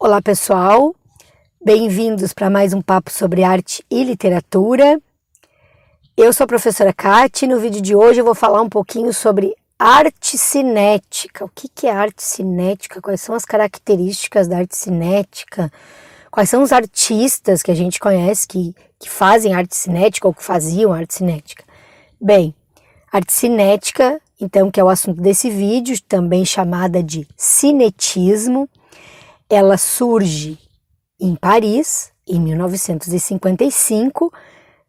Olá, pessoal. Bem-vindos para mais um papo sobre arte e literatura. Eu sou a professora Kati e no vídeo de hoje eu vou falar um pouquinho sobre arte cinética. O que é arte cinética? Quais são as características da arte cinética? Quais são os artistas que a gente conhece que, que fazem arte cinética ou que faziam arte cinética? Bem, arte cinética, então, que é o assunto desse vídeo, também chamada de cinetismo, ela surge em Paris, em 1955,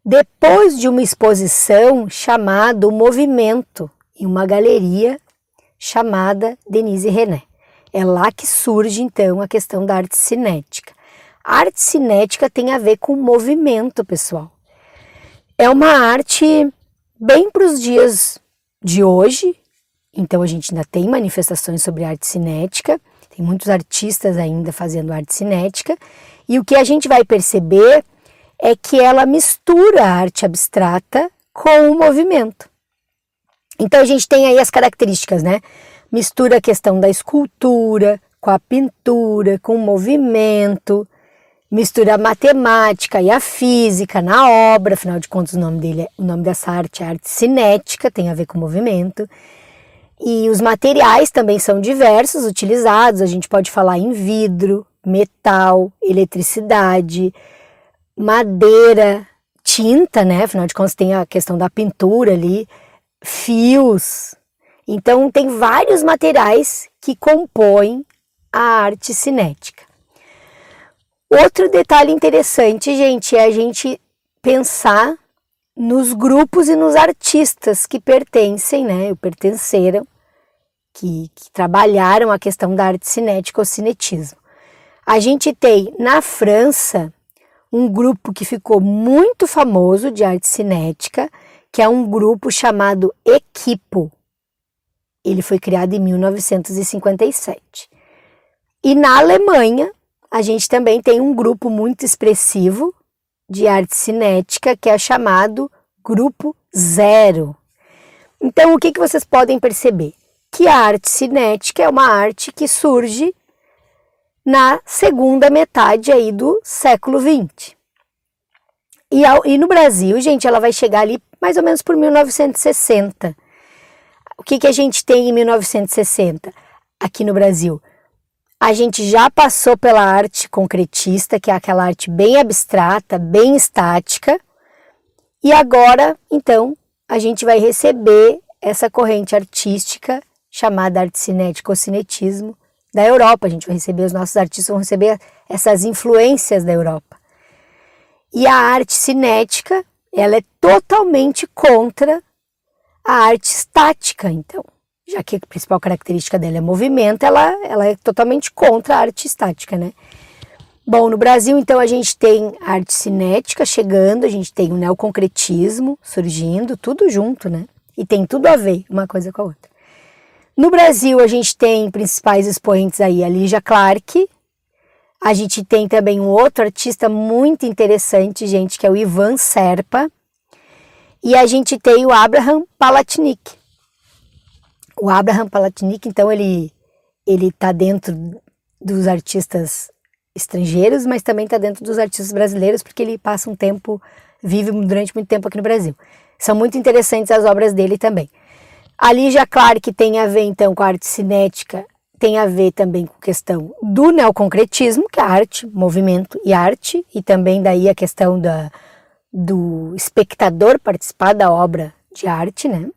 depois de uma exposição chamada O Movimento, em uma galeria chamada Denise René. É lá que surge então a questão da arte cinética. A arte cinética tem a ver com movimento, pessoal. É uma arte bem para os dias de hoje, então a gente ainda tem manifestações sobre arte cinética, tem muitos artistas ainda fazendo arte cinética, e o que a gente vai perceber é que ela mistura a arte abstrata com o movimento. Então a gente tem aí as características, né? Mistura a questão da escultura com a pintura, com o movimento, mistura a matemática e a física na obra, afinal de contas o nome dele, é, o nome dessa arte é arte cinética, tem a ver com movimento. E os materiais também são diversos utilizados, a gente pode falar em vidro, metal, eletricidade, madeira, tinta, né? Afinal de contas, tem a questão da pintura ali, fios. Então, tem vários materiais que compõem a arte cinética. Outro detalhe interessante, gente, é a gente pensar nos grupos e nos artistas que pertencem, né, pertenceram, que, que trabalharam a questão da arte cinética ou cinetismo. A gente tem na França um grupo que ficou muito famoso de arte cinética, que é um grupo chamado Equipo. Ele foi criado em 1957. E na Alemanha, a gente também tem um grupo muito expressivo de arte cinética, que é chamado Grupo Zero. Então, o que, que vocês podem perceber? Que a arte cinética é uma arte que surge na segunda metade aí do século XX. E, ao, e no Brasil, gente, ela vai chegar ali mais ou menos por 1960. O que, que a gente tem em 1960 aqui no Brasil? A gente já passou pela arte concretista, que é aquela arte bem abstrata, bem estática, e agora, então, a gente vai receber essa corrente artística chamada arte cinética ou cinetismo, da Europa. A gente vai receber, os nossos artistas vão receber essas influências da Europa. E a arte cinética, ela é totalmente contra a arte estática, então. Já que a principal característica dela é movimento, ela, ela é totalmente contra a arte estática, né? Bom, no Brasil, então, a gente tem a arte cinética chegando, a gente tem o neoconcretismo surgindo, tudo junto, né? E tem tudo a ver uma coisa com a outra. No Brasil, a gente tem principais expoentes aí, a Lígia Clark. A gente tem também um outro artista muito interessante, gente, que é o Ivan Serpa. E a gente tem o Abraham Palatnik. O Abraham Palatnik, então, ele ele está dentro dos artistas estrangeiros, mas também está dentro dos artistas brasileiros, porque ele passa um tempo, vive durante muito tempo aqui no Brasil. São muito interessantes as obras dele também. A Lígia Clark tem a ver então com a arte cinética, tem a ver também com a questão do neoconcretismo, que é arte, movimento e arte, e também daí a questão da, do espectador participar da obra de arte, né?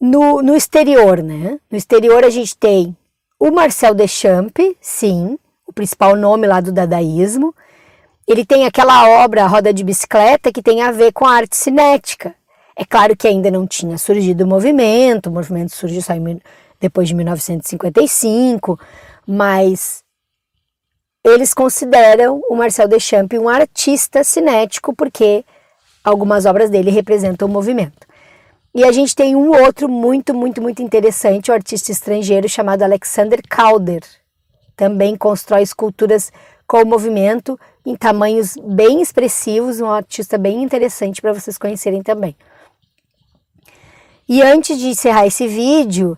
No, no exterior, né? No exterior a gente tem o Marcel Deschamps, sim, o principal nome lá do dadaísmo. Ele tem aquela obra, a Roda de Bicicleta, que tem a ver com a arte cinética. É claro que ainda não tinha surgido o movimento, o movimento surgiu só em, depois de 1955, mas eles consideram o Marcel Deschamps um artista cinético porque algumas obras dele representam o movimento. E a gente tem um outro muito, muito, muito interessante, um artista estrangeiro chamado Alexander Calder. Também constrói esculturas com movimento em tamanhos bem expressivos, um artista bem interessante para vocês conhecerem também. E antes de encerrar esse vídeo,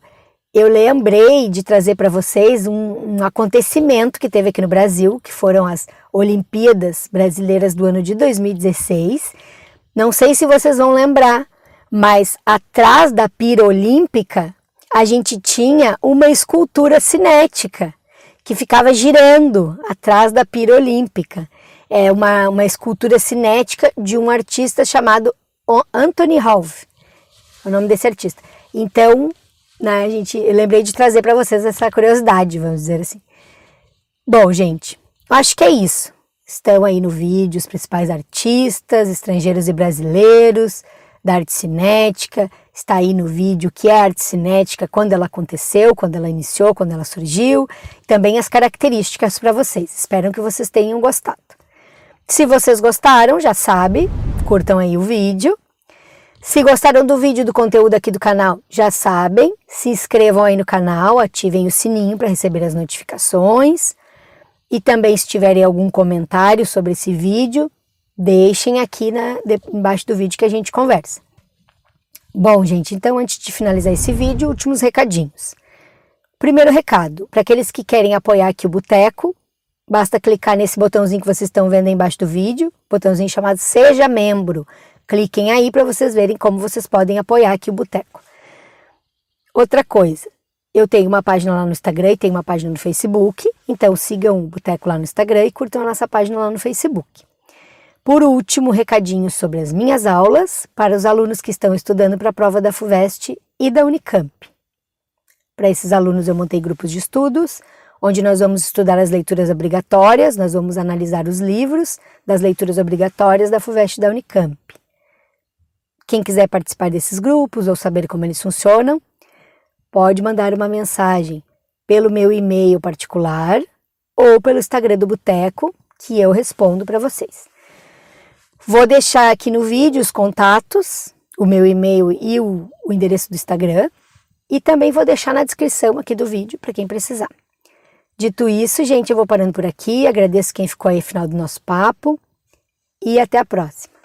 eu lembrei de trazer para vocês um, um, acontecimento que teve aqui no Brasil, que foram as Olimpíadas Brasileiras do ano de 2016. Não sei se vocês vão lembrar, mas atrás da pira olímpica a gente tinha uma escultura cinética que ficava girando atrás da pira olímpica. É uma, uma escultura cinética de um artista chamado Anthony Halve, é o nome desse artista. Então, né, gente, eu lembrei de trazer para vocês essa curiosidade, vamos dizer assim. Bom, gente, acho que é isso. Estão aí no vídeo os principais artistas, estrangeiros e brasileiros, da arte cinética. Está aí no vídeo o que é arte cinética, quando ela aconteceu, quando ela iniciou, quando ela surgiu. Também as características para vocês. Espero que vocês tenham gostado. Se vocês gostaram, já sabe, curtam aí o vídeo. Se gostaram do vídeo do conteúdo aqui do canal, já sabem, se inscrevam aí no canal, ativem o sininho para receber as notificações. E também se tiverem algum comentário sobre esse vídeo, deixem aqui na, embaixo do vídeo que a gente conversa. Bom, gente, então antes de finalizar esse vídeo, últimos recadinhos. Primeiro recado, para aqueles que querem apoiar aqui o Boteco, basta clicar nesse botãozinho que vocês estão vendo aí embaixo do vídeo, botãozinho chamado Seja Membro. Cliquem aí para vocês verem como vocês podem apoiar aqui o Boteco. Outra coisa, eu tenho uma página lá no Instagram e tenho uma página no Facebook, então sigam o Boteco lá no Instagram e curtam a nossa página lá no Facebook. Por último, recadinho sobre as minhas aulas para os alunos que estão estudando para a prova da FUVEST e da Unicamp. Para esses alunos eu montei grupos de estudos, onde nós vamos estudar as leituras obrigatórias, nós vamos analisar os livros das leituras obrigatórias da FUVEST e da Unicamp. Quem quiser participar desses grupos ou saber como eles funcionam, pode mandar uma mensagem pelo meu e-mail particular ou pelo Instagram do Boteco, que eu respondo para vocês. Vou deixar aqui no vídeo os contatos, o meu e-mail e o, o endereço do Instagram, e também vou deixar na descrição aqui do vídeo para quem precisar. Dito isso, gente, eu vou parando por aqui. Agradeço quem ficou aí no final do nosso papo e até a próxima.